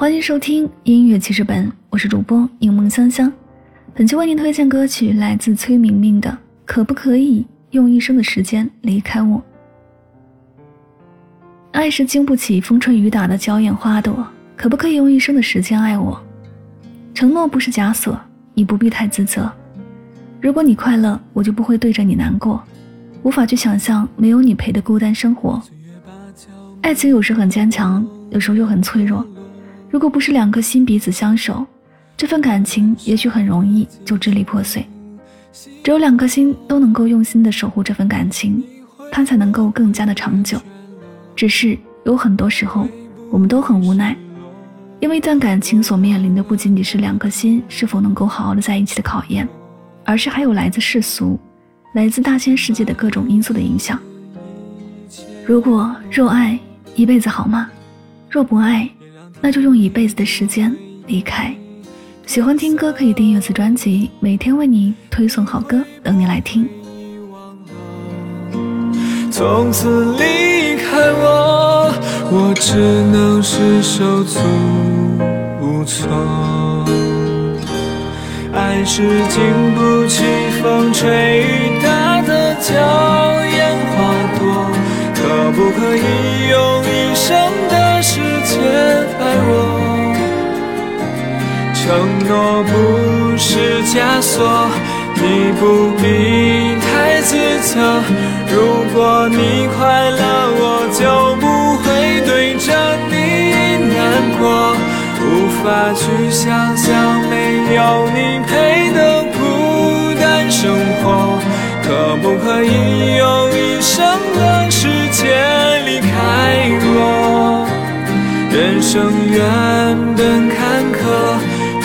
欢迎收听音乐记事本，我是主播柠檬香香。本期为您推荐歌曲来自崔明明的《可不可以用一生的时间离开我》。爱是经不起风吹雨打的娇艳花朵，可不可以用一生的时间爱我？承诺不是枷锁，你不必太自责。如果你快乐，我就不会对着你难过。无法去想象没有你陪的孤单生活。爱情有时很坚强，有时候又很脆弱。如果不是两颗心彼此相守，这份感情也许很容易就支离破碎。只有两颗心都能够用心的守护这份感情，它才能够更加的长久。只是有很多时候，我们都很无奈，因为一段感情所面临的不仅仅是两颗心是否能够好好的在一起的考验，而是还有来自世俗。来自大千世界的各种因素的影响。如果若爱，一辈子好吗？若不爱，那就用一辈子的时间离开。喜欢听歌可以订阅此专辑，每天为你推送好歌，等你来听。从此离开我，我只能是手足无措。爱是经不起风吹雨打的娇艳花朵，可不可以用一生的时间爱我？承诺不是枷锁，你不必太自责。如果你快乐，我就不会对着你难过。无法去想象没有你陪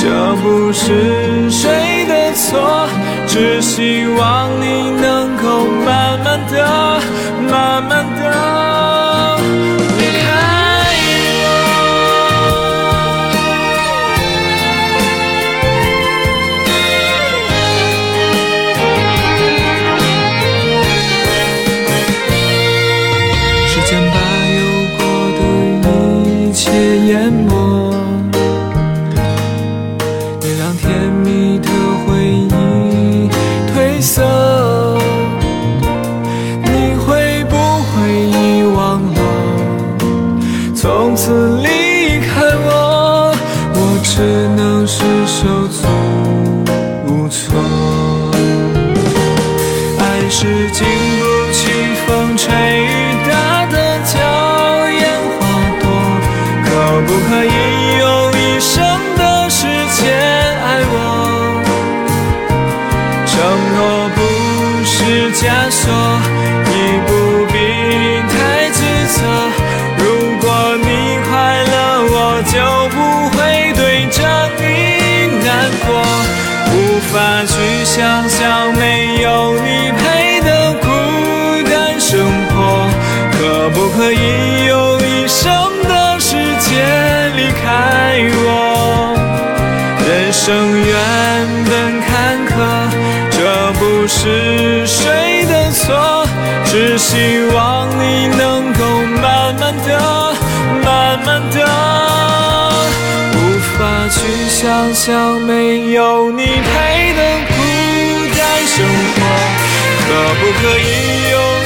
这不是谁的错，只希望你能够慢慢的、慢慢的。时间把有过的一切淹没，想象没有你陪的孤单生活，可不可以用一生的时间？离开我，人生原本坎坷，这不是谁的错，只希望你能够慢慢的、慢慢的。无法去想象没有你陪的孤生活，可不可以用？